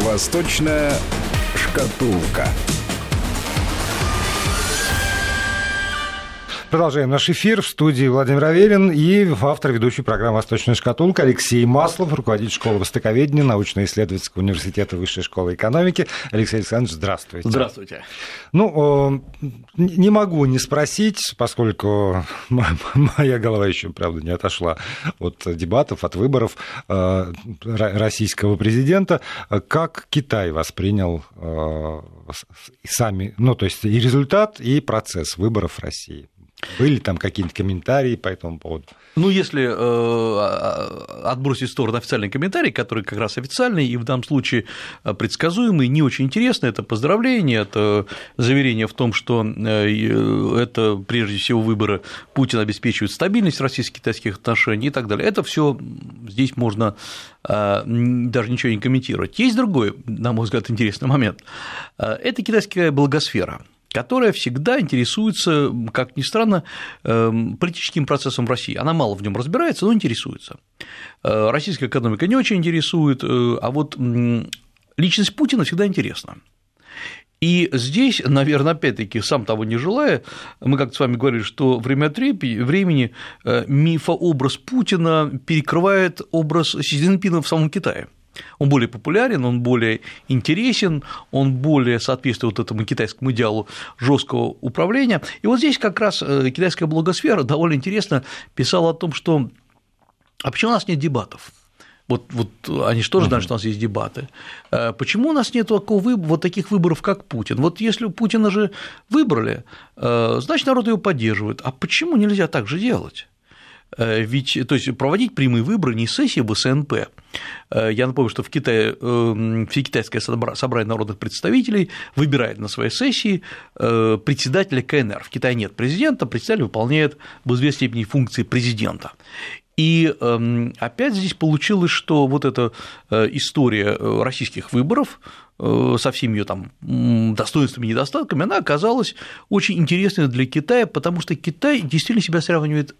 Восточная шкатулка. Продолжаем наш эфир в студии Владимир Аверин и автор ведущей программы «Восточная шкатулка» Алексей Маслов, руководитель школы востоковедения научно-исследовательского университета Высшей школы экономики. Алексей Александрович, здравствуйте. Здравствуйте. Ну, не могу не спросить, поскольку моя голова еще, правда, не отошла от дебатов, от выборов э, российского президента, как Китай воспринял э, сами, ну, то есть и результат, и процесс выборов России. Были там какие-то комментарии по этому поводу? Ну, если э, а, отбросить в сторону официальный комментарий, который как раз официальный и в данном случае э, предсказуемый, не очень интересно, это поздравление, это заверение в том, что э, это прежде всего выборы Путина обеспечивают стабильность российско-китайских отношений и так далее. Это все здесь можно э, даже ничего не комментировать. Есть другой, на мой взгляд, интересный момент. Э, это китайская благосфера которая всегда интересуется, как ни странно, эм, политическим процессом России. Она мало в нем разбирается, но интересуется. Э, российская экономика не очень интересует, э, а вот личность Путина всегда интересна. И здесь, наверное, опять-таки, сам того не желая, мы как-то с вами говорили, что время от времени э, мифообраз Путина перекрывает образ Си Цзиньпина в самом Китае. Он более популярен, он более интересен, он более соответствует вот этому китайскому идеалу жесткого управления. И вот здесь как раз э, китайская блогосфера довольно интересно писала о том, что а почему у нас нет дебатов? Вот, вот они же тоже знают, что у нас есть дебаты. Э, почему у нас нет такого, вот таких выборов, как Путин? Вот если Путина же выбрали, э, значит, народ его поддерживает. А почему нельзя так же делать? Э, ведь, то есть проводить прямые выборы не сессии БСНП. Э, я напомню, что в Китае эм, все китайское собрание народных представителей выбирает на своей сессии э, председателя КНР. В Китае нет президента, председатель выполняет в известной степени функции президента. И эм, опять здесь получилось, что вот эта история российских выборов со всеми ее там достоинствами и недостатками, она оказалась очень интересной для Китая, потому что Китай действительно себя сравнивает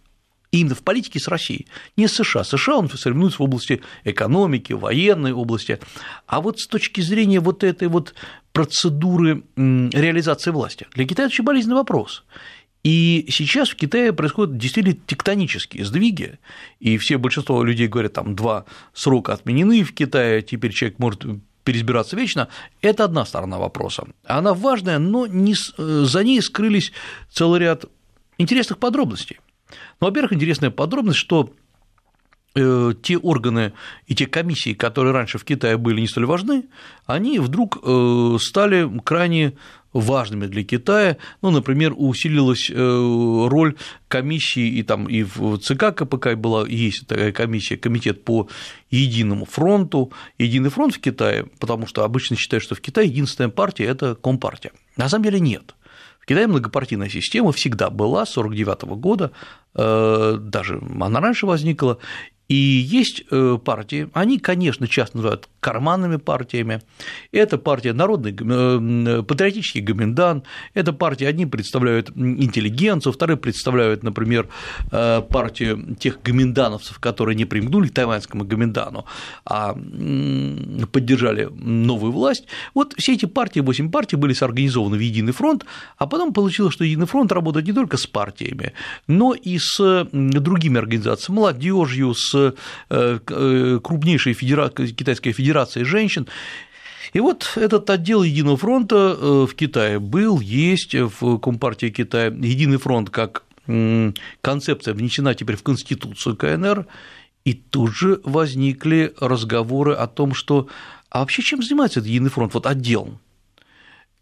именно в политике с Россией, не с США. США он соревнуется в области экономики, военной области, а вот с точки зрения вот этой вот процедуры реализации власти. Для Китая это очень болезненный вопрос. И сейчас в Китае происходят действительно тектонические сдвиги, и все большинство людей говорят, там два срока отменены в Китае, теперь человек может переизбираться вечно, это одна сторона вопроса. Она важная, но не, э, за ней скрылись целый ряд интересных подробностей. Ну, во-первых, интересная подробность, что э, те органы и те комиссии, которые раньше в Китае были не столь важны, они вдруг э, стали крайне важными для Китая. Ну, например, усилилась э, роль комиссии, и там и в ЦК КПК была, есть такая комиссия, комитет по единому фронту, единый фронт в Китае, потому что обычно считают, что в Китае единственная партия – это Компартия. На самом деле нет. В Китае многопартийная система всегда была с 1949 года, даже она раньше возникла, и есть э, партии, они, конечно, часто называют карманными партиями. Это партия Народный э, патриотический Гоминдан, это партия, одни представляют интеллигенцию, вторые представляют, например, э, партию тех гоминдановцев, которые не примгнули к тайваньскому гоминдану, а поддержали новую власть. Вот все эти партии, восемь партий были сорганизованы в Единый фронт, а потом получилось, что Единый фронт работает не только с партиями, но и с другими организациями, молодежью, с э, крупнейшей федера... Китайской федерацией женщин, и вот этот отдел Единого фронта э, в Китае был, есть в Компартии Китая. Единый фронт как концепция внесена теперь в Конституцию КНР, и тут же возникли разговоры о том, что а вообще чем занимается этот Единый фронт, вот отдел?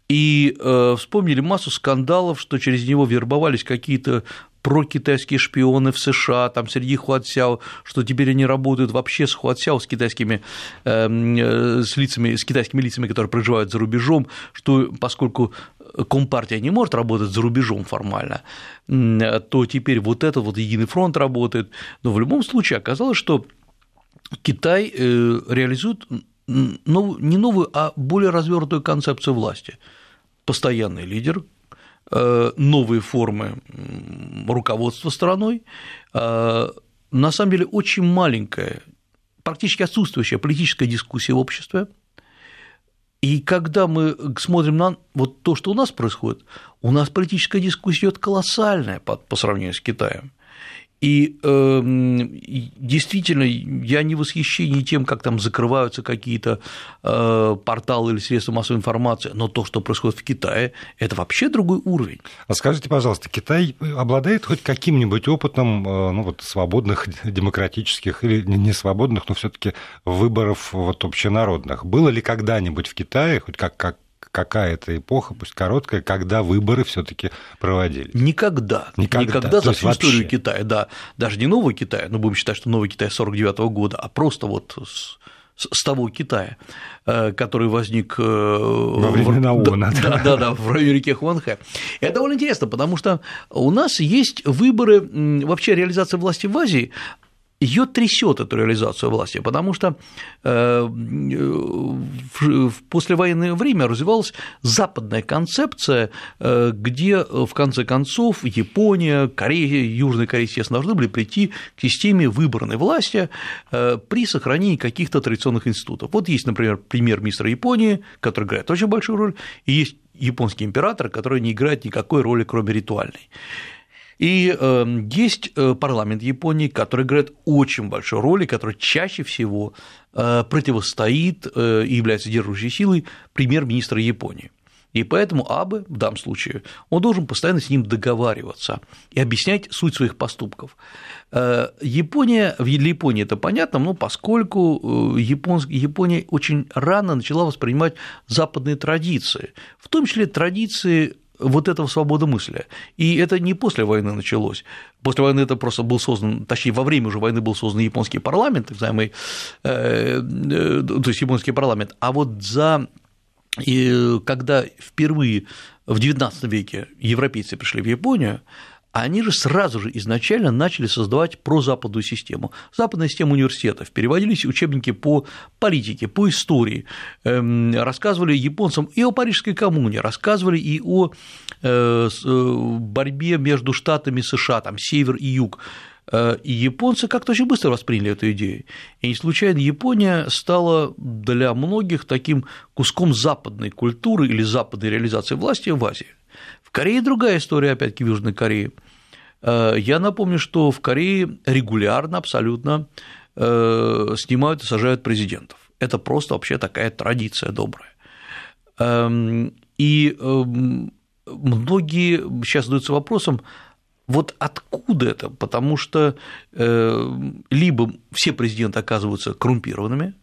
И э, вспомнили массу скандалов, что через него вербовались какие-то прокитайские шпионы в США, там среди Хуатсяо, что теперь они работают вообще с Хуатсяо, с китайскими, эм, э, с лицами, с китайскими лицами, которые проживают за рубежом, что поскольку Компартия не может работать за рубежом формально, то теперь вот этот вот единый фронт работает. Но в любом случае оказалось, что Китай э, реализует не новую, а более развернутую концепцию власти. Постоянный лидер, новые формы руководства страной, э, на самом деле очень маленькая, практически отсутствующая политическая дискуссия в обществе, И когда мы смотрим на вот то, что у нас происходит, у нас политическая дискуссия идет колоссальная по сравнению с Китаем. И э, действительно, я не в восхищении тем, как там закрываются какие-то э, порталы или средства массовой информации, но то, что происходит в Китае, это вообще другой уровень. А скажите, пожалуйста, Китай обладает хоть каким-нибудь опытом э, ну, вот, свободных, демократических или не свободных, но все-таки выборов вот, общенародных? Было ли когда-нибудь в Китае хоть как, как какая-то эпоха, пусть короткая, когда выборы все-таки проводились? Никогда. Никогда, Никогда за всю историю Китая, да. Даже не нового Китая, но будем считать, что новый Китай 49 -го года, а просто вот с с того Китая, э, который возник э, во времена в... ООН. Да, да, да, в районе реки Хуанхэ. Это довольно интересно, потому что у нас есть выборы, вообще реализация власти в Азии, ее трясет эту реализацию власти, потому что э, в послевоенное время развивалась западная концепция, э, где в конце концов Япония, Корея, Южная Корея, естественно, должны были прийти к системе выборной власти э, при сохранении каких-то традиционных институтов. Вот есть, например, премьер-министр Японии, который играет очень большую роль, и есть японский император, который не играет никакой роли, кроме ритуальной. И эм, есть э, парламент Японии, который играет очень большую роль и который чаще всего э, противостоит э, и является держащей силой премьер-министра Японии. И поэтому Абе в данном случае, он должен постоянно с ним договариваться и объяснять суть своих поступков. Япония, для Японии это понятно, но поскольку Япония очень рано начала воспринимать западные традиции, в том числе традиции вот этого свободомыслия. И это не после войны началось. После войны это просто был создан, точнее, во время уже войны был создан японский парламент, так называемый, э, э, то есть японский парламент, а вот за и когда впервые в XIX веке европейцы пришли в Японию, они же сразу же изначально начали создавать прозападную систему. Западная система университетов, переводились учебники по политике, по истории, эм, рассказывали японцам и о Парижской коммуне, рассказывали и о э, э, борьбе между штатами США, там, север и юг. Э, и японцы как-то очень быстро восприняли эту идею. И не случайно Япония стала для многих таким куском западной культуры или западной реализации власти в Азии. В Корее другая история, опять-таки, в Южной Корее. Э, я напомню, что в Корее регулярно абсолютно э, снимают и сажают президентов. Это просто вообще такая традиция добрая. Эм, и эм, многие сейчас задаются вопросом, вот откуда это? Потому что э, либо все президенты оказываются коррумпированными,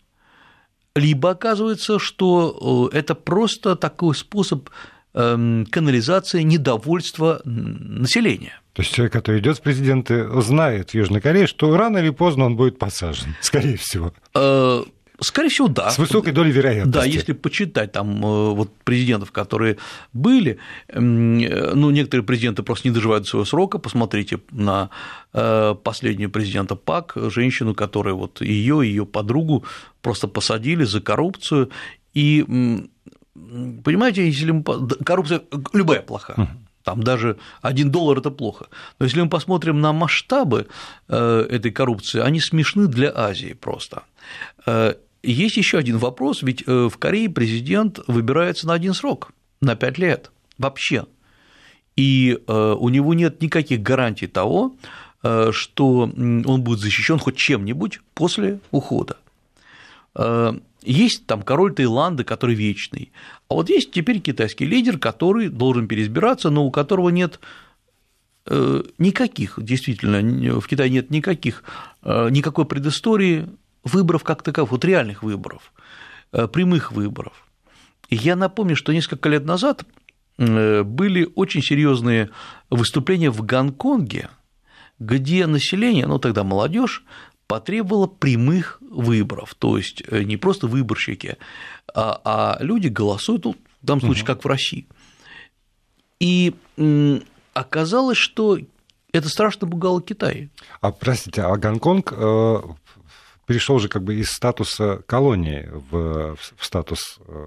либо оказывается, что это просто такой способ канализация недовольства населения. То есть человек, который идет в президенты, знает в Южной Корее, что рано или поздно он будет посажен, скорее всего. Э, скорее всего, да. С высокой долей вероятности. Да, если почитать там э, вот президентов, которые были, эм, ну, некоторые президенты просто не доживают своего срока. Посмотрите на э, последнюю президента ПАК, женщину, которая вот ее, ее подругу просто посадили за коррупцию. И понимаете, если мы... коррупция любая плоха. Там даже один доллар – это плохо. Но если мы посмотрим на масштабы э, этой коррупции, они смешны для Азии просто. Э, есть еще один вопрос, ведь э, в Корее президент выбирается на один срок, на пять лет вообще. И у него нет никаких гарантий того, что он будет защищен хоть чем-нибудь после ухода. Есть там король Таиланда, который вечный, а вот есть теперь китайский лидер, который должен переизбираться, но у которого нет э, никаких, действительно, в Китае нет никаких, э, никакой предыстории выборов как таковых, вот реальных выборов, э, прямых выборов. И я напомню, что несколько лет назад были очень серьезные выступления в Гонконге, где население, ну тогда молодежь, потребовала прямых выборов, то есть э, не просто выборщики, а, а люди голосуют, ну, в данном случае, как в России. И оказалось, что это страшно пугало Китай. А простите, а Гонконг э, перешел же как бы из статуса колонии в, в статус э,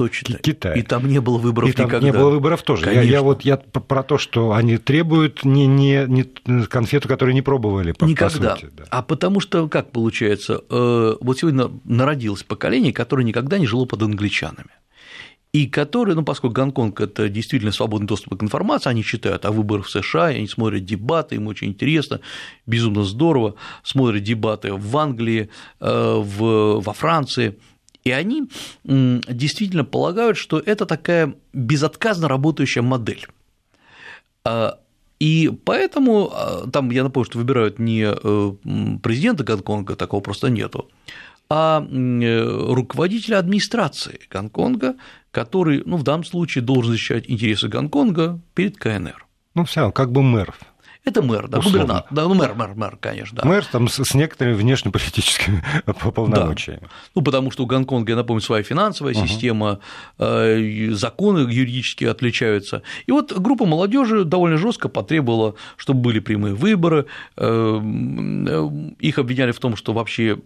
Точно. Китая. И там не было выборов и там никогда. не было выборов тоже. Я, я вот я про то, что они требуют не, не, не конфету, которую не пробовали. По, никогда. По сути, да. А потому что, как получается, э, вот сегодня народилось поколение, которое никогда не жило под англичанами. и которые, ну, поскольку Гонконг – это действительно свободный доступ к информации, они читают о выборах в США, они смотрят дебаты, им очень интересно, безумно здорово, смотрят дебаты в Англии, э, в, во Франции, и они действительно полагают, что это такая безотказно работающая модель. А, и поэтому а, там, я напомню, что выбирают не э, президента Гонконга, такого просто нету, а э, руководителя администрации Гонконга, который, ну, в данном случае должен защищать интересы Гонконга перед КНР. Ну, все, как бы мэр это мэр, да, губернатор. Да, ну, мэр, мэр, мэр, конечно, да. Мэр там с, с некоторыми внешнеполитическими полномочиями. Да. Ну, потому что у Гонконга, я напомню, своя финансовая угу. система, э, законы юридически отличаются. И вот группа молодежи довольно жестко потребовала, чтобы были прямые выборы. Э, э, их обвиняли в том, что вообще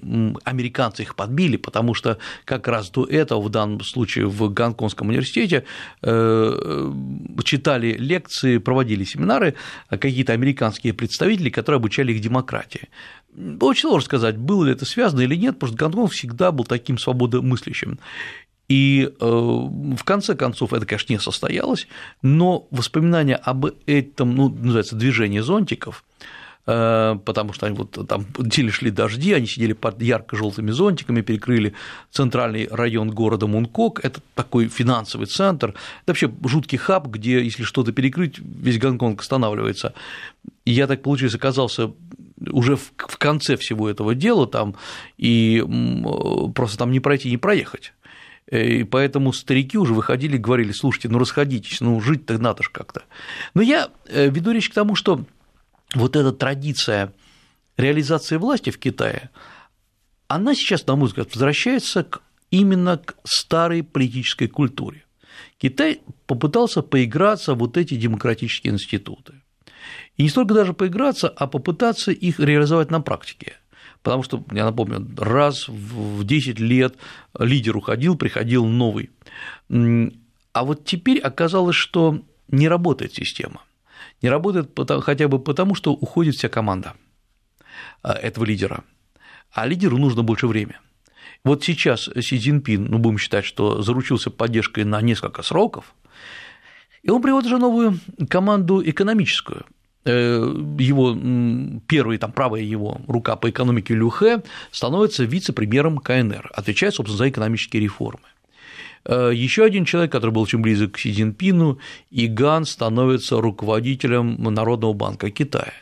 американцы их подбили, потому что как раз до этого, в данном случае в Гонконгском университете, читали лекции, проводили семинары какие-то американцы американские представители, которые обучали их демократии. Очень сложно сказать, было ли это связано или нет, потому что Гонконг всегда был таким свободомыслящим. И э, в конце концов это, конечно, не состоялось, но воспоминания об этом, ну, называется, движение зонтиков, потому что они вот там сильно шли дожди, они сидели под ярко-желтыми зонтиками, перекрыли центральный район города Мункок, это такой финансовый центр, это вообще жуткий хаб, где, если что-то перекрыть, весь Гонконг останавливается. И я так, получилось, оказался уже в конце всего этого дела там, и просто там не пройти, не проехать. Э, и поэтому старики уже выходили и говорили, слушайте, ну расходитесь, ну жить-то надо же как-то. Но я э, веду речь к тому, что вот эта традиция реализации власти в Китае, она сейчас, на мой взгляд, возвращается к, именно к старой политической культуре. Китай попытался поиграться вот эти демократические институты. И не столько даже поиграться, а попытаться их реализовать на практике. Потому что, я напомню, раз в 10 лет лидер уходил, приходил новый. А вот теперь оказалось, что не работает система – не работает хотя бы потому, что уходит вся команда а, этого лидера, а лидеру нужно больше времени. Вот сейчас Си Цзиньпин, ну, будем считать, что заручился поддержкой на несколько сроков, и он приводит уже новую команду экономическую. Э, его первый, там, правая его рука по экономике Люхе становится вице-премьером КНР, отвечает, собственно, за экономические реформы. Э, Еще один человек, который был очень близок к Си Цзиньпину, Иган становится руководителем Народного банка Китая.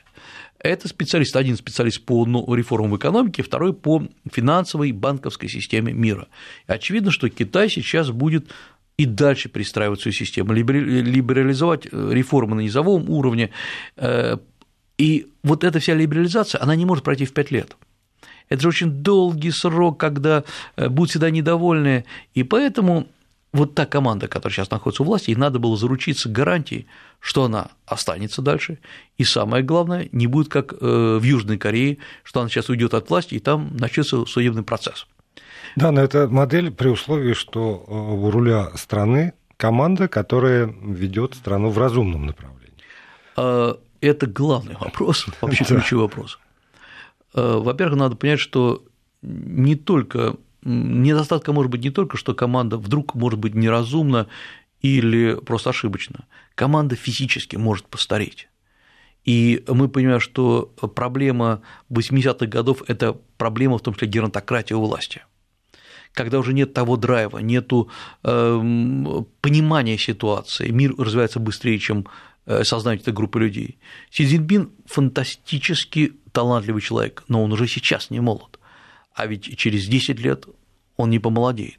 Это специалист, один специалист по реформам в экономике, второй по финансовой банковской системе мира. И очевидно, что Китай сейчас будет и дальше перестраивать свою систему, либерализовать э, реформы на низовом уровне. Э, и вот эта вся либерализация, она не может пройти в пять лет. Это же очень долгий срок, когда э, будут всегда недовольны, и поэтому вот та команда, которая сейчас находится у власти, ей надо было заручиться гарантией, что она останется дальше, и самое главное, не будет как э, в Южной Корее, что она сейчас уйдет от власти, и там начнется судебный процесс. Да, но это модель при условии, что э, у руля страны команда, которая ведет страну в разумном направлении. А, это главный вопрос, вообще ключевой вопрос. Э, во-первых, надо понять, что не только недостатка может быть не только, что команда вдруг может быть неразумна или просто ошибочна. Команда физически может постареть. И мы понимаем, что проблема 80-х годов – это проблема, в том числе, геронтократии у власти. Когда уже нет того драйва, нет эм, понимания ситуации, мир развивается быстрее, чем Э, сознание этой группы людей. Си Цзиньпин фантастически талантливый человек, но он уже сейчас не молод, а ведь через 10 лет он не помолодеет.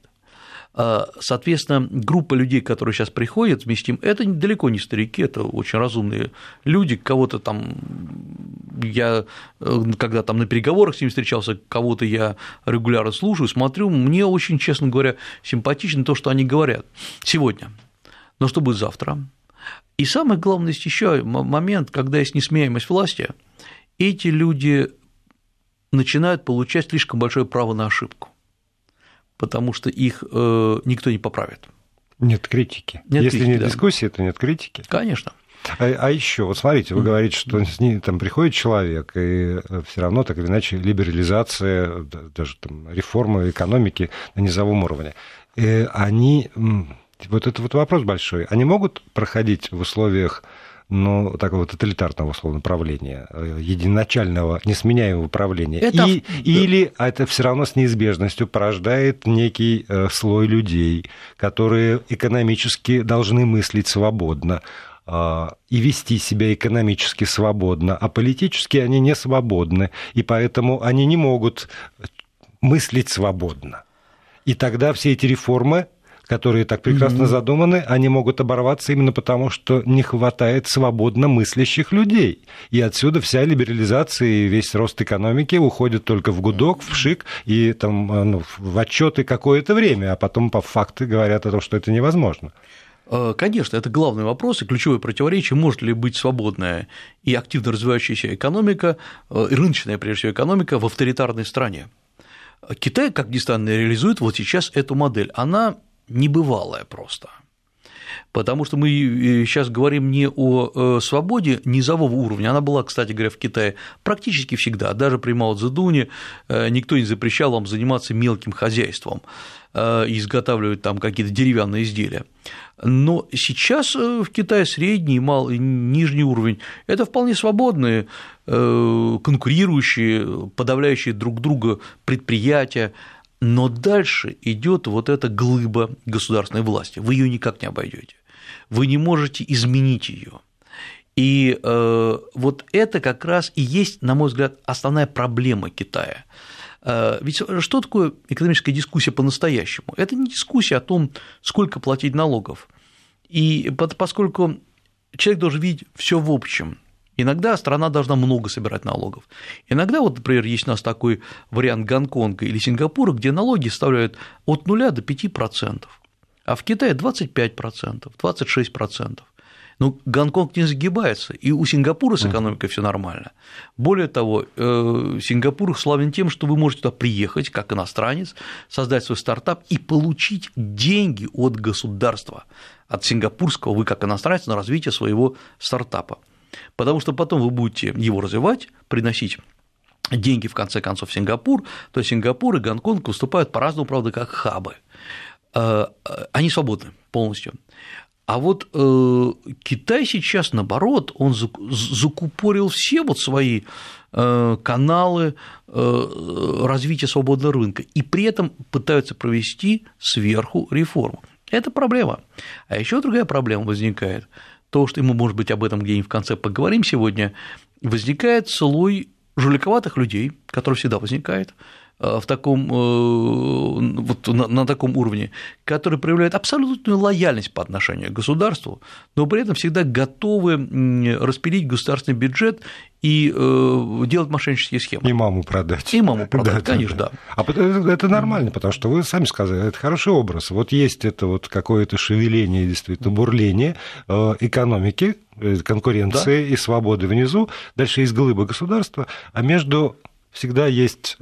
А, соответственно, группа людей, которые сейчас приходят вместе ним, это далеко не старики, это очень разумные люди, кого-то там я, э, когда там на переговорах с ними встречался, кого-то я регулярно слушаю, смотрю, мне очень, честно говоря, симпатично то, что они говорят сегодня. Но что будет завтра? И самое главное, есть еще момент, когда есть несменяемость власти, эти люди начинают получать слишком большое право на ошибку, потому что их э, никто не поправит. Нет критики. Нет Если критики, нет да. дискуссии, то нет критики. Конечно. А, а еще, вот смотрите, вы говорите, что с ней там приходит человек, и э, все равно так или иначе либерализация, даже там реформа экономики на низовом уровне. И они вот это вот вопрос большой. Они могут проходить в условиях ну, такого тоталитарного условно правления, э, единоначального, несменяемого правления. Это... И, или это все равно с неизбежностью порождает некий э, слой людей, которые экономически должны мыслить свободно э, и вести себя экономически свободно, а политически они не свободны, и поэтому они не могут мыслить свободно. И тогда все эти реформы которые так прекрасно mm-hmm. задуманы, они могут оборваться именно потому, что не хватает свободно мыслящих людей. И отсюда вся либерализация и весь рост экономики уходит только в гудок, в шик и там, э, ну, в отчеты какое-то время, а потом по факту говорят о том, что это невозможно. Э, конечно, это главный вопрос и ключевое противоречие, может ли быть свободная и активно развивающаяся экономика, э, и рыночная, прежде всего, экономика в авторитарной стране. Китай, как ни странно, реализует вот сейчас эту модель. Она небывалая просто. Потому что мы сейчас говорим не о э, свободе низового уровня, она была, кстати говоря, в Китае практически всегда, даже при Мао Цзэдуне э, никто не запрещал вам заниматься мелким хозяйством э, изготавливать там какие-то деревянные изделия. Но сейчас в Китае средний, малый, нижний уровень – это вполне свободные, конкурирующие, подавляющие друг друга предприятия, но дальше идет вот эта глыба государственной власти. Вы ее никак не обойдете. Вы не можете изменить ее. И э, вот это как раз и есть, на мой взгляд, основная проблема Китая. Э, ведь что такое экономическая дискуссия по-настоящему? Это не дискуссия о том, сколько платить налогов. И поскольку человек должен видеть все в общем, Иногда страна должна много собирать налогов. Иногда, вот, например, есть у нас такой вариант Гонконга или Сингапура, где налоги составляют от 0 до 5%, а в Китае 25%, 26%. Ну, Гонконг не загибается, и у Сингапура с экономикой все нормально. Более того, э, Сингапур славен тем, что вы можете туда приехать как иностранец, создать свой стартап и получить деньги от государства, от сингапурского, вы как иностранец, на развитие своего стартапа потому что потом вы будете его развивать, приносить деньги, в конце концов, в Сингапур, то Сингапур и Гонконг выступают по-разному, правда, как хабы. Э, они свободны полностью. А вот э, Китай сейчас, наоборот, он закупорил все вот свои э, каналы развития свободного рынка и при этом пытаются провести сверху реформу. Это проблема. А еще другая проблема возникает – то, что мы, может быть, об этом где-нибудь в конце поговорим сегодня, возникает слой жуликоватых людей, который всегда возникает, э, в таком, э, вот на, на таком уровне, который проявляет абсолютную лояльность по отношению к государству, но при этом всегда готовы распилить государственный бюджет и э, делать мошеннические схемы. И маму продать. И маму продать, да, конечно, да. А это нормально, потому что вы сами сказали, это хороший образ. Вот есть это вот какое-то шевеление, действительно, бурление экономики, конкуренции да. и свободы внизу, дальше есть глыба государства, а между всегда есть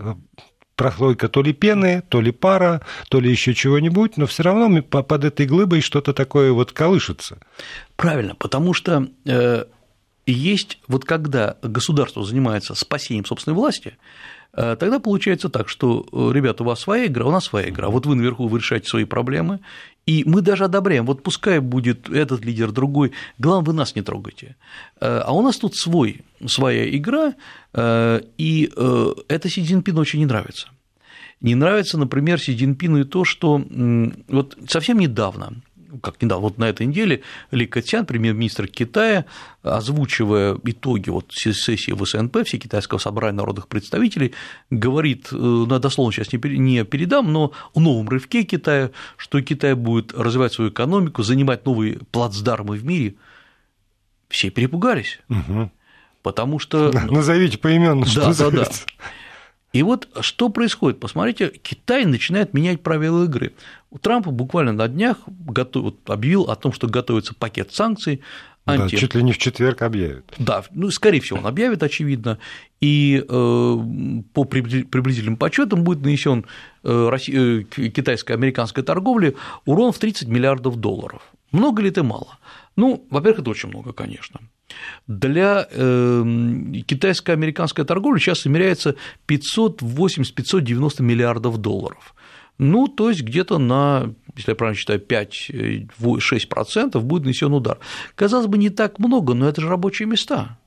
прослойка то ли пены, то ли пара, то ли еще чего-нибудь, но все равно под этой глыбой что-то такое вот колышется. Правильно, потому что э, есть вот когда государство занимается спасением собственной власти, э, тогда получается так, что, э, ребята, у вас своя игра, у нас своя игра, вот вы наверху вы решаете свои проблемы, и мы даже одобряем, вот пускай будет этот лидер, другой, главное, вы нас не трогайте. А у нас тут свой, своя игра, и это Си Цзиньпину очень не нравится. Не нравится, например, Си Цзиньпину и то, что вот совсем недавно как недавно, вот на этой неделе Ли Катян, премьер-министр Китая, озвучивая итоги вот сессии в СНП, все китайского собрания народных представителей, говорит, э, ну, дословно сейчас не передам, но о новом рывке Китая, что Китай будет развивать свою экономику, занимать новые плацдармы в мире. Все перепугались. Угу. Потому что... Назовите поименно, что да, да, да. И вот что происходит? Посмотрите, Китай начинает менять правила игры. У Трампа буквально на днях готов, объявил о том, что готовится пакет санкций. Анти... Да, чуть ли не в четверг объявит. Да, ну, скорее всего, он объявит, очевидно, и э, по приблизительным подсчетам будет нанесен э, э, китайско-американской торговле урон в 30 миллиардов долларов. Много ли это мало? Ну, во-первых, это очень много, конечно. Для китайско-американской торговли сейчас измеряется 580-590 миллиардов долларов. Ну, то есть где-то на, если я правильно считаю, 5-6% будет нанесен удар. Казалось бы, не так много, но это же рабочие места.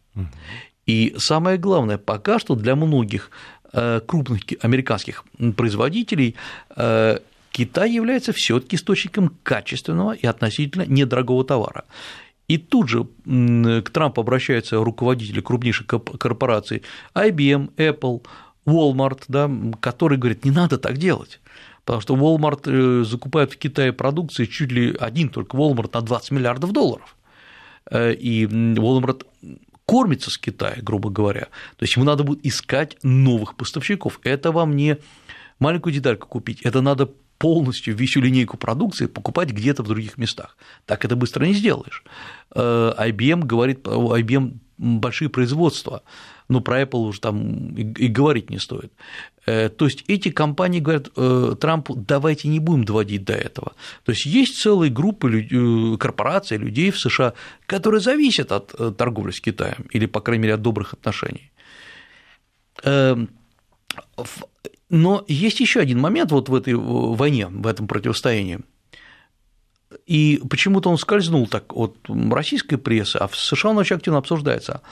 И самое главное, пока что для многих э, крупных американских производителей э, Китай является все таки источником качественного и относительно недорогого товара. И тут же к Трампу обращаются руководители крупнейших корпораций IBM, Apple, Walmart, да, которые говорят, не надо так делать. Потому что Walmart э, закупает в Китае продукции чуть ли один только Walmart на 20 миллиардов долларов. И Walmart кормится с Китая, грубо говоря. То есть ему надо будет искать новых поставщиков. Это вам не маленькую детальку купить, это надо полностью всю линейку продукции покупать где-то в других местах. Так это быстро не сделаешь. Э, IBM говорит, IBM большие производства, но про Apple уже там и говорить не стоит. Э, то есть эти компании говорят э, Трампу, давайте не будем доводить до этого. То есть есть целые группы корпораций, людей в США, которые зависят от торговли с Китаем или, по крайней мере, от добрых отношений. Но есть еще один момент вот в этой войне, в этом противостоянии. И почему-то он скользнул так от российской прессы, а в США он очень активно обсуждается.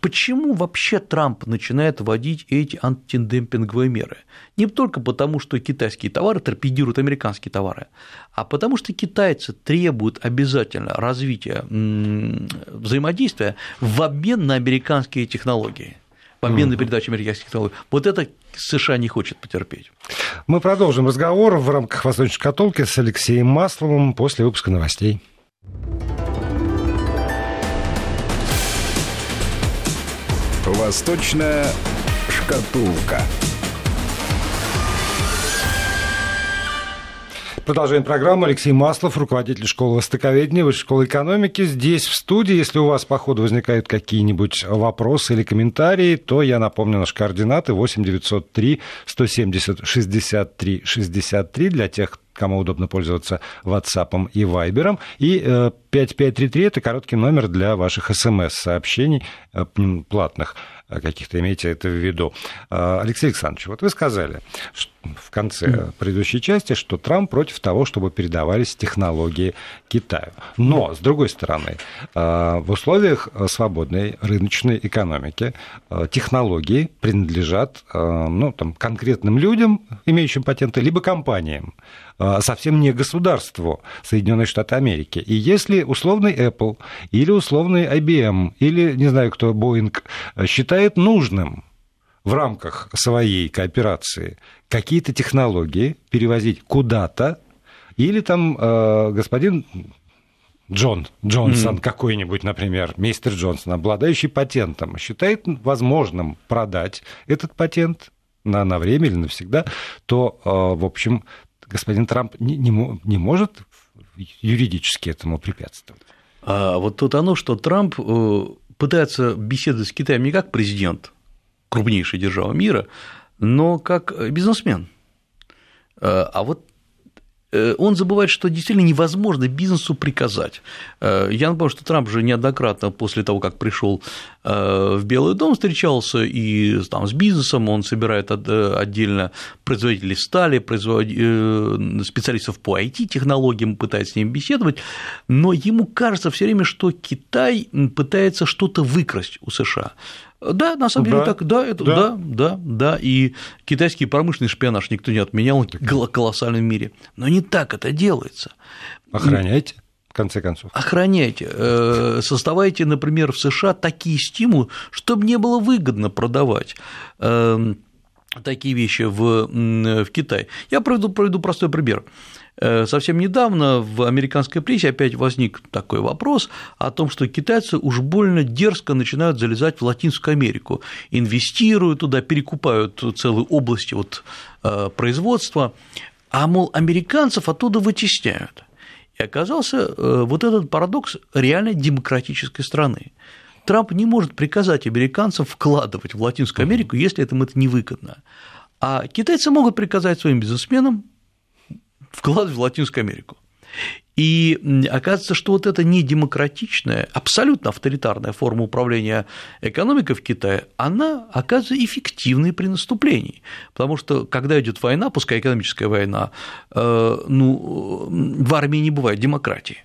Почему вообще Трамп начинает вводить эти антидемпинговые меры? Не только потому, что китайские товары торпедируют американские товары, а потому что китайцы требуют обязательно развития взаимодействия в обмен на американские технологии обмен на передачу американских технологий. Вот это США не хочет потерпеть. Мы продолжим разговор в рамках «Восточной шкатулки» с Алексеем Масловым после выпуска новостей. «Восточная шкатулка». Продолжаем программу. Алексей Маслов, руководитель школы востоковедения, Высшей школы экономики. Здесь в студии, если у вас по ходу возникают какие-нибудь вопросы или комментарии, то я напомню наши координаты 8 903 170 63 63 для тех, кому удобно пользоваться WhatsApp и Viber. И 5533 – это короткий номер для ваших смс-сообщений э, платных каких-то имейте это в виду. Алексей Александрович, вот вы сказали в конце предыдущей части, что Трамп против того, чтобы передавались технологии Китаю. Но, с другой стороны, в условиях свободной рыночной экономики технологии принадлежат ну, там, конкретным людям, имеющим патенты, либо компаниям. А, совсем не государству Соединенные Штаты Америки. И если условный Apple или условный IBM или, не знаю кто, Boeing считает нужным в рамках своей кооперации какие-то технологии перевозить куда-то, или там э, господин Джон Джонсон mm-hmm. какой-нибудь, например, мистер Джонсон, обладающий патентом, считает возможным продать этот патент на, на время или навсегда, то, э, в общем, господин Трамп не, не, не может юридически этому препятствовать. А вот тут оно, что Трамп э, пытается беседовать с Китаем не как президент крупнейшей державы мира, но как бизнесмен. Э, а вот он забывает, что действительно невозможно бизнесу приказать. Э, я напомню, что Трамп же неоднократно после того, как пришел э, в Белый дом, встречался и там, с бизнесом, он собирает отдельно производителей стали, специалистов по IT-технологиям, пытается с ними беседовать, но ему кажется все время, что Китай пытается что-то выкрасть у США. Да, на самом да. деле так, да, это, да. да, да, да, и китайский промышленный шпионаж никто не отменял в колоссальном мире, но не так это делается. Охраняйте. В конце концов. Охраняйте. Э, создавайте, например, в США такие стимулы, чтобы не было выгодно продавать эм, такие вещи в, в Китай. Я проведу, проведу простой пример. Э, совсем недавно в американской прессе опять возник такой вопрос о том, что китайцы уж больно дерзко начинают залезать в Латинскую Америку, инвестируют туда, перекупают целые области вот э, производства, а, мол, американцев оттуда вытесняют. И оказался э, вот этот парадокс реально демократической страны. Трамп не может приказать американцам вкладывать в Латинскую Америку, если этому это невыгодно. А китайцы могут приказать своим бизнесменам вкладывать в Латинскую Америку. И оказывается, что вот эта недемократичная, абсолютно авторитарная форма управления экономикой в Китае, она оказывается эффективной при наступлении. Потому что, когда идет война, пускай экономическая война, э, ну, в армии не бывает демократии.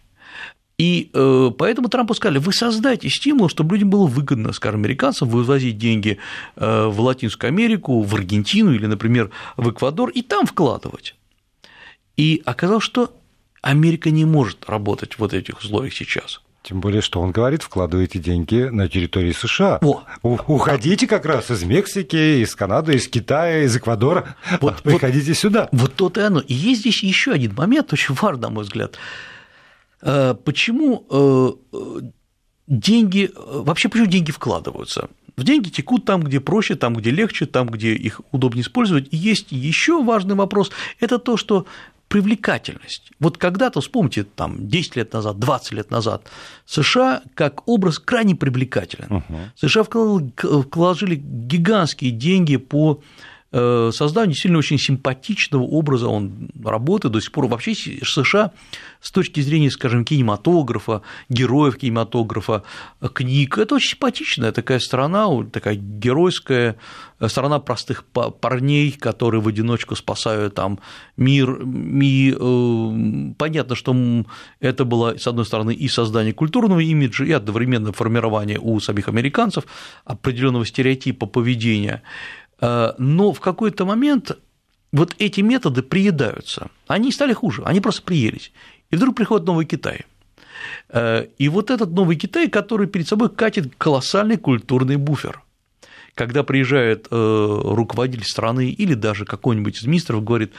И э, поэтому Трампу сказали, вы создайте стимул, чтобы людям было выгодно, скажем, американцам вывозить деньги э, в Латинскую Америку, в Аргентину или, например, в Эквадор и там вкладывать. И оказалось, что Америка не может работать в вот этих условиях сейчас. Тем более, что он говорит, вкладывайте деньги на территории США. О. Уходите как раз из Мексики, из Канады, из Китая, из Эквадора. Вот, Приходите вот, сюда. Вот то-то и оно. И есть здесь еще один момент, очень важный, на мой взгляд. Э, почему э, деньги, вообще почему деньги вкладываются? В деньги текут там, где проще, там, где легче, там, где их удобнее использовать. И есть еще важный вопрос – это то, что привлекательность. Вот когда-то, вспомните, там, 10 лет назад, 20 лет назад, США как образ крайне привлекателен. Угу. США вложили гигантские деньги по Э, созданию действительно очень симпатичного образа он работает до сих пор. Вообще США с точки зрения, скажем, кинематографа, героев кинематографа, книг, это очень симпатичная такая страна, такая геройская э, страна простых парней, которые в одиночку спасают там мир. И э, понятно, что это было, с одной стороны, и создание культурного имиджа, и одновременно формирование у самих американцев определенного стереотипа поведения. Э, но в какой-то момент вот эти методы приедаются. Они стали хуже, они просто приелись. И вдруг приходит новый Китай. Э, и вот этот новый Китай, который перед собой катит колоссальный культурный буфер. Когда приезжает э, руководитель страны или даже какой-нибудь из министров говорит,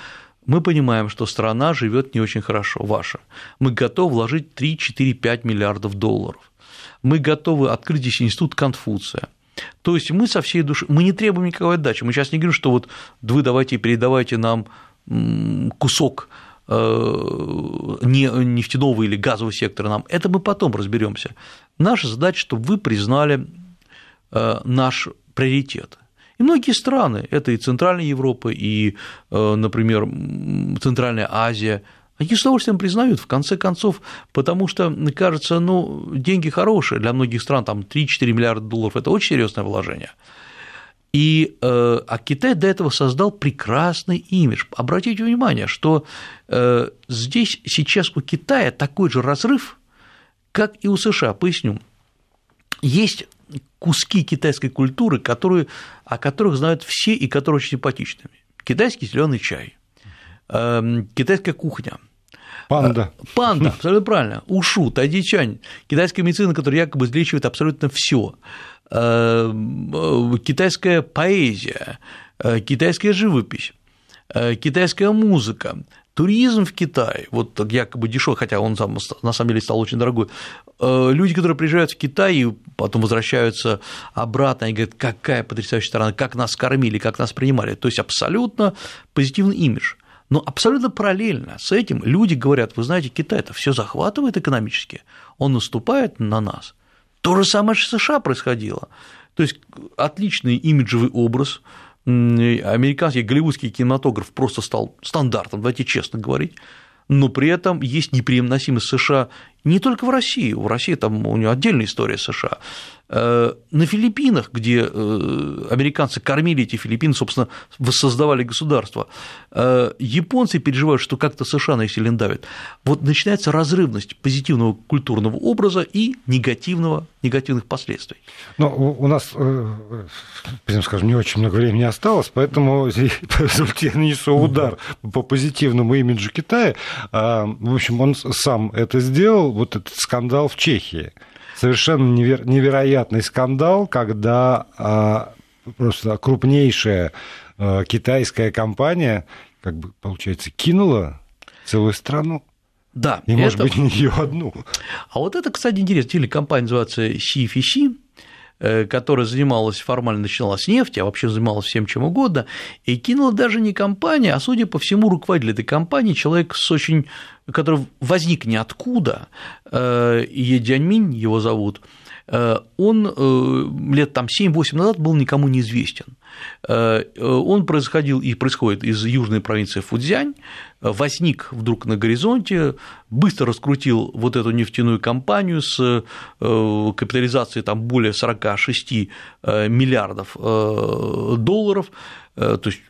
мы понимаем, что страна живет не очень хорошо, ваша. Мы готовы вложить 3, 4, 5 миллиардов долларов. Мы готовы открыть здесь институт Конфуция. То есть мы со всей души, мы не требуем никакой отдачи. Мы сейчас не говорим, что вот вы давайте передавайте нам кусок э, нефтяного или газового сектора нам. Это мы потом разберемся. Наша задача, чтобы вы признали э, наш приоритет. И многие страны, это и Центральная Европа, и, э, например, Центральная Азия – они с удовольствием признают, в конце концов, потому что, кажется, ну, деньги хорошие для многих стран, там 3-4 миллиарда долларов – это очень серьезное вложение. И, э, а Китай до этого создал прекрасный имидж. Обратите внимание, что э, здесь сейчас у Китая такой же разрыв, как и у США. Поясню. Есть куски китайской культуры, которые, о которых знают все и которые очень симпатичны. Китайский зеленый чай, э, китайская кухня, Панда. А, панда, абсолютно правильно. Ушу, тайдичань, китайская медицина, которая якобы излечивает абсолютно все. Э, китайская поэзия, э, китайская живопись, э, китайская музыка, туризм в Китае, вот якобы дешевый, хотя он там на самом деле стал очень дорогой, люди, которые приезжают в Китай и потом возвращаются обратно и говорят, какая потрясающая страна, как нас кормили, как нас принимали, то есть абсолютно позитивный имидж – но абсолютно параллельно с этим люди говорят, вы знаете, Китай это все захватывает экономически, он наступает на нас. То же самое с США происходило. То есть отличный имиджевый образ, американский голливудский кинематограф просто стал стандартом, давайте честно говорить, но при этом есть неприемносимость США не только в России, в России там у нее отдельная история США, Э, на Филиппинах, где э, американцы кормили эти Филиппины, собственно, воссоздавали государство, э, японцы переживают, что как-то США на их сильно давит. Вот начинается разрывность позитивного культурного образа и негативного, негативных последствий. Но у нас, скажем, не очень много времени осталось, поэтому я нанесу удар по позитивному имиджу Китая. А, в общем, он сам это сделал, вот этот скандал в Чехии совершенно неверо- невероятный скандал, когда а, просто крупнейшая а, китайская компания, как бы, получается, кинула целую страну. Да. И, это... может быть, не ее одну. А вот это, кстати, интересно. Телекомпания называется CFC, Э, которая занималась, формально начинала с нефти, а вообще занималась всем чем угодно, и кинула даже не компания, а, судя по всему, руководитель этой компании, человек с очень который возник ниоткуда, э, Е Дяньминь его зовут, он лет там 7-8 назад был никому неизвестен. Он происходил и происходит из южной провинции Фудзянь, возник вдруг на горизонте, быстро раскрутил вот эту нефтяную компанию с капитализацией там более 46 миллиардов долларов, то есть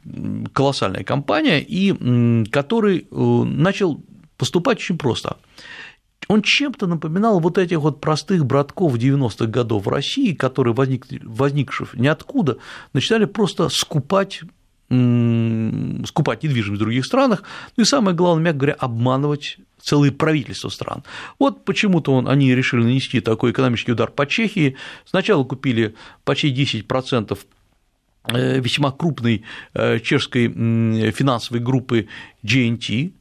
колоссальная компания, и который начал поступать очень просто. Он чем-то напоминал вот этих вот простых братков 90-х годов в России, которые, возник, возникших ниоткуда, начинали просто скупать скупать недвижимость в других странах, ну и самое главное, мягко говоря, обманывать целые правительства стран. Вот почему-то он, они решили нанести такой экономический удар по Чехии. Сначала купили почти 10% э, весьма крупной э, чешской финансовой группы GNT,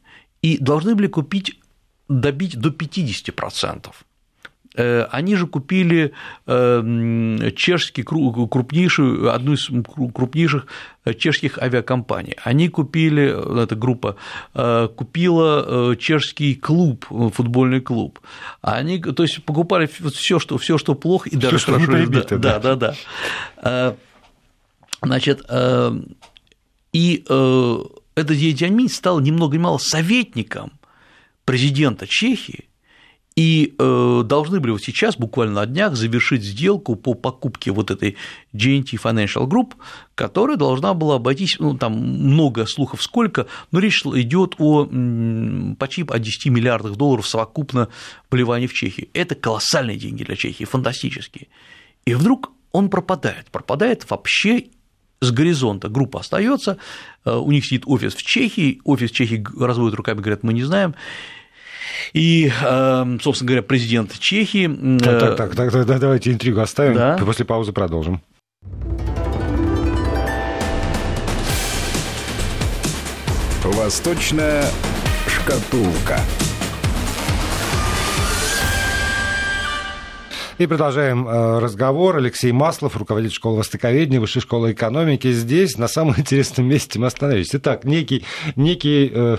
и должны были купить, добить до 50%. Э, они же купили э, чешский, крупнейшую, одну из крупнейших чешских авиакомпаний. Они купили, эта группа купила чешский клуб, футбольный клуб. Они, то есть покупали все, что, все, что плохо, и даже всё, хорошо. Прибито, да, да, да, да. Значит, и этот Ядиамин стал ни много ни мало советником президента Чехии, и э, должны были вот сейчас, буквально на днях, завершить сделку по покупке вот этой GNT Financial Group, которая должна была обойтись, ну, там много слухов сколько, но речь идет о почти о 10 миллиардах долларов совокупно вливания в Чехию. Это колоссальные деньги для Чехии, фантастические. И вдруг он пропадает, пропадает вообще с горизонта группа остается, э, у них сидит офис в Чехии, офис Чехии разводит руками, говорят, мы не знаем. И, э, собственно говоря, президент Чехии... Так, так, так, так, так давайте интригу оставим, да? после паузы продолжим. Восточная шкатулка. И продолжаем э, разговор. Алексей Маслов, руководитель школы востоковедения, Высшей школы экономики. Здесь, на самом интересном месте, мы остановились. Итак, некий, некий э,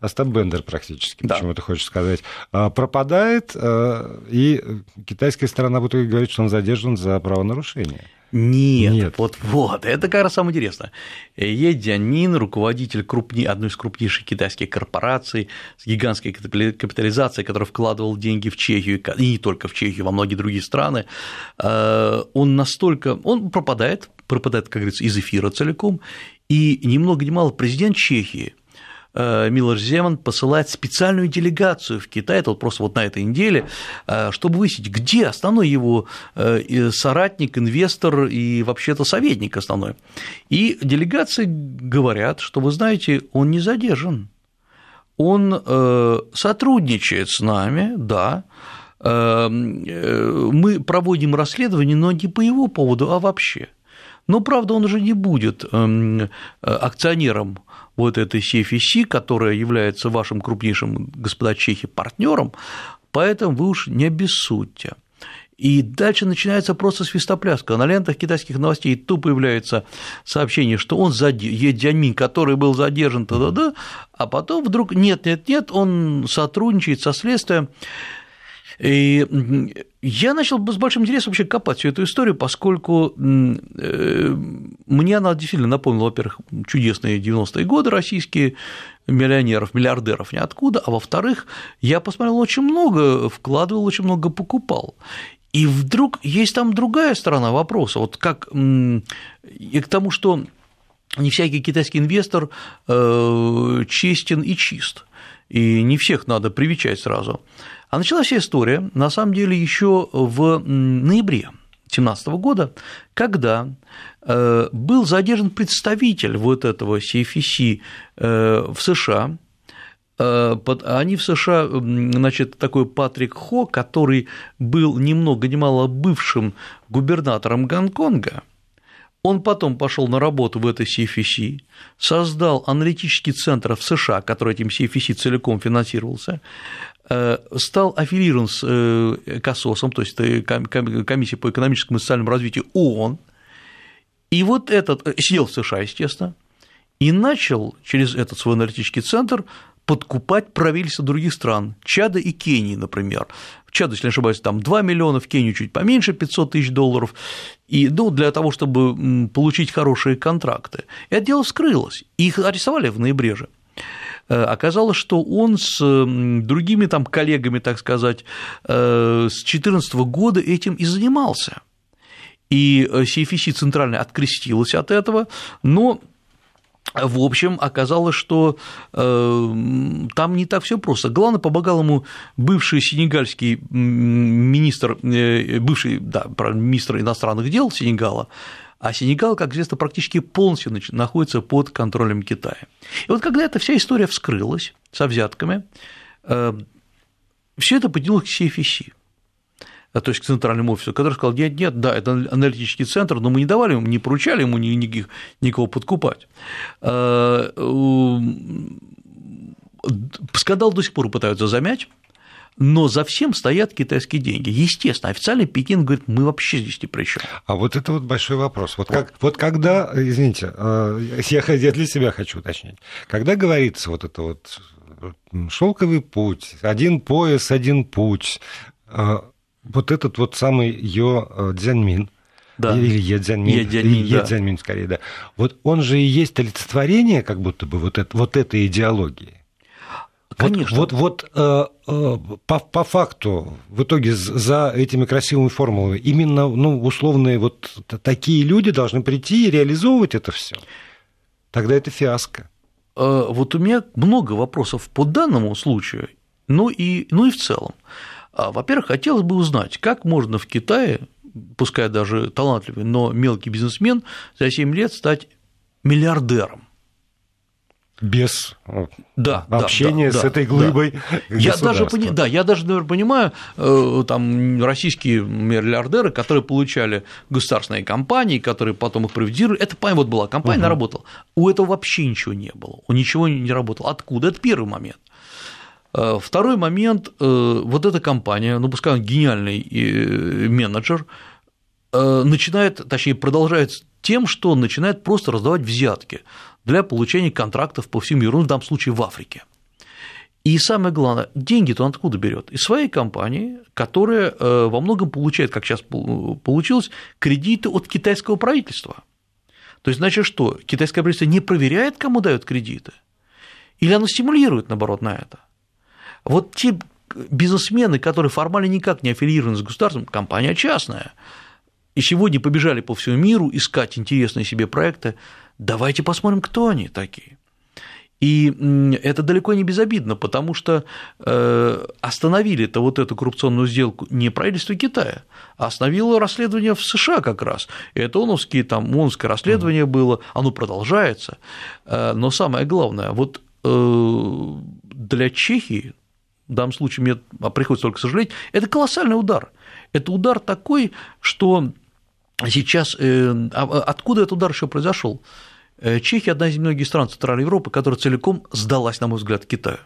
Остап Бендер практически, да. почему-то хочешь сказать, э, пропадает, и китайская сторона в итоге говорит, что он задержан за правонарушение. Нет, Нет. Вот, вот, это как раз самое интересное. Е Дянин, руководитель крупней, одной из крупнейших китайских корпораций с гигантской капитализацией, который вкладывал деньги в Чехию, и не только в Чехию, во многие другие страны, э, он настолько, он пропадает, пропадает, как говорится, из эфира целиком, и ни много ни мало президент Чехии Э, Милош Земан посылает специальную делегацию в Китай, это вот просто вот на этой неделе, э, чтобы выяснить, где основной его э, соратник, инвестор и вообще-то советник основной. И делегации говорят, что, вы знаете, он не задержан, он сотрудничает с нами, да, мы проводим расследование, но не по его поводу, а вообще. Но, правда, он уже не будет эм, акционером вот этой CFC, которая является вашим крупнейшим, господа чехи, партнером, поэтому вы уж не обессудьте. И дальше начинается просто свистопляска. На лентах китайских новостей тут появляется сообщение, что он Едзяньмин, который был задержан, да, да, а потом вдруг нет, нет, нет, он сотрудничает со следствием. И я начал с большим интересом вообще копать всю эту историю, поскольку э, мне она действительно напомнила, во-первых, чудесные 90-е годы российские, миллионеров, миллиардеров ниоткуда, а во-вторых, я посмотрел очень много, вкладывал очень много, покупал. И вдруг есть там другая сторона вопроса, вот как и к тому, что не всякий китайский инвестор э, честен и чист, и не всех надо привечать сразу. А началась вся история, на самом деле, еще в ноябре 2017 года, когда э, был задержан представитель вот этого CFC э, в США, э, они в США, значит, такой Патрик Хо, который был ни много ни мало бывшим губернатором Гонконга, он потом пошел на работу в этой CFC, создал аналитический центр в США, который этим CFC целиком финансировался, Э, стал аффилирован с э, КАСОСом, то есть Комиссией по экономическому и социальному развитию ООН, и вот этот, э, сидел в США, естественно, и начал через этот свой аналитический центр подкупать правительства других стран, Чада и Кении, например. В если не ошибаюсь, там 2 миллиона, в Кению чуть поменьше, 500 тысяч долларов, и, ну, для того, чтобы получить хорошие контракты. И это дело вскрылось, их арестовали в ноябре же. Э, оказалось, что он с другими там коллегами, так сказать, э, с 2014 года этим и занимался. И CFC центральная открестилась от этого, но в общем, оказалось, что э, там не так все просто. Главное, помогал ему бывший сенегальский министр, э, бывший, да, министр иностранных дел Сенегала, а Сенегал, как известно, практически полностью находится под контролем Китая. И вот когда эта вся история вскрылась со взятками, э, все это поднялось к CFC, то есть к центральному офису, который сказал, нет, нет, да, это аналитический центр, но мы не давали ему, не поручали ему никаких, никого подкупать. Э, скандал до сих пор пытаются замять, но за всем стоят китайские деньги. Естественно, официальный Пекин говорит, мы вообще здесь ни при чем. А вот это вот большой вопрос. Вот, как, вот когда, извините, э, я, я для себя хочу уточнить, когда говорится вот это вот шелковый путь, один пояс, один путь, э, вот этот вот самый Йо э, Дзяньмин, да. или Е Дзяньмин, Е Дзяньмин, Е Дзяньмин да. скорее, да. Вот он же и есть олицетворение, как будто бы вот, это, вот этой идеологии. Конечно. Вот, вот, вот э, э, по, по факту, в итоге за этими красивыми формулами именно ну, условные вот такие люди должны прийти и реализовывать это все. Тогда это фиаско. Э, вот у меня много вопросов по данному случаю, ну и, ну и в целом. А, во-первых, хотелось бы узнать, как можно в Китае, пускай даже талантливый, но мелкий бизнесмен, за 7 лет стать миллиардером без да, общения да, с да, этой глыбой да. я даже, да, я даже, например, понимаю, э, там российские миллиардеры, которые получали государственные компании, которые потом их приватизировали, это, вот была компания, угу. она работала. У этого вообще ничего не было, у ничего не работало. Откуда? Это первый момент. Э, второй момент, вот эта компания, ну, пускай он гениальный менеджер, начинает, точнее, продолжает тем, что он начинает просто раздавать взятки для получения контрактов по всему миру, ну, в данном случае в Африке. И самое главное, деньги-то он откуда берет? Из своей компании, которая э, во многом получает, как сейчас получилось, кредиты от китайского правительства. То есть, значит, что? Китайское правительство не проверяет, кому дают кредиты? Или оно стимулирует, наоборот, на это? Вот те бизнесмены, которые формально никак не аффилированы с государством, компания частная, и сегодня побежали по всему миру искать интересные себе проекты, давайте посмотрим, кто они такие. И это далеко не безобидно, потому что э, остановили-то вот эту коррупционную сделку не правительство Китая, а остановило расследование в США как раз. И это ОНовские, там, ОНовское расследование было, оно продолжается. Э, но самое главное, вот э, для Чехии, в данном случае мне приходится только сожалеть, это колоссальный удар. Это удар такой, что сейчас а, откуда этот удар еще произошел? Э, Чехия – одна из немногих стран Центральной Европы, которая целиком сдалась, на мой взгляд, Китаю.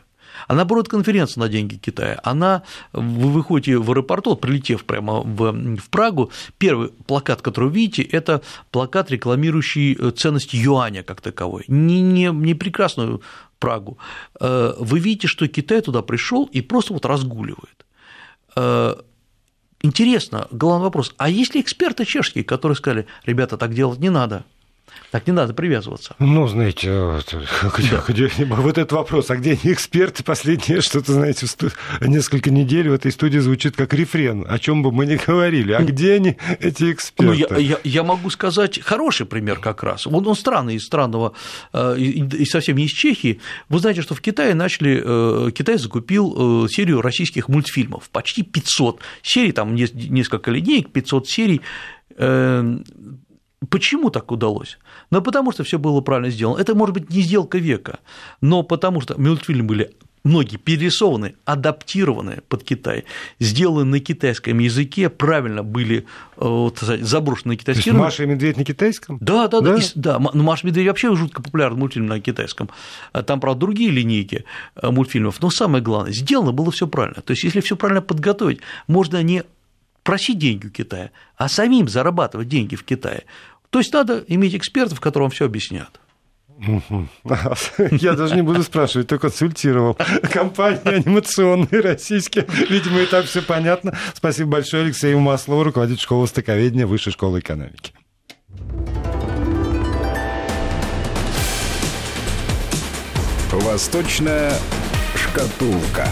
Она проводит конференцию на деньги Китая. Она, вы выходите в аэропорту, прилетев прямо в, в Прагу, первый плакат, который вы видите, это плакат, рекламирующий э, ценность юаня как таковой. Не, не, не прекрасную Прагу. Э, вы видите, что Китай туда пришел и просто вот разгуливает. Интересно, главный вопрос, а есть ли эксперты чешские, которые сказали, ребята, так делать не надо, так не надо привязываться. Ну, знаете, да. вот этот вопрос, а где они эксперты? Последнее что-то, знаете, несколько недель в этой студии звучит как рефрен, о чем бы мы ни говорили. А где они, эти эксперты? Ну, я, я, я могу сказать хороший пример как раз. Он, он странный, из странного, э, и совсем не из Чехии. Вы знаете, что в Китае начали, э, Китай закупил э, серию российских мультфильмов, почти 500 серий, там несколько линеек, 500 серий Почему так удалось? Ну, потому что все было правильно сделано. Это, может быть, не сделка века, но потому что мультфильмы были многие перерисованы, адаптированы под Китай, сделаны на китайском языке, правильно были э, вот, заброшены на китайский язык. Маша и Медведь на китайском? Да, да, да. Да, и, да Маша и Медведь вообще жутко популярный мультфильм на китайском. А там, правда, другие линейки э, мультфильмов. Но самое главное, сделано было все правильно. То есть, если все правильно подготовить, можно не просить деньги у Китая, а самим зарабатывать деньги в Китае. То есть надо иметь экспертов, которые вам все объяснят. Я даже не буду спрашивать, кто консультировал. Компании анимационные российские. Видимо, и так все понятно. Спасибо большое Алексею Маслову, руководитель школы востоковедения Высшей школы экономики. Восточная шкатулка.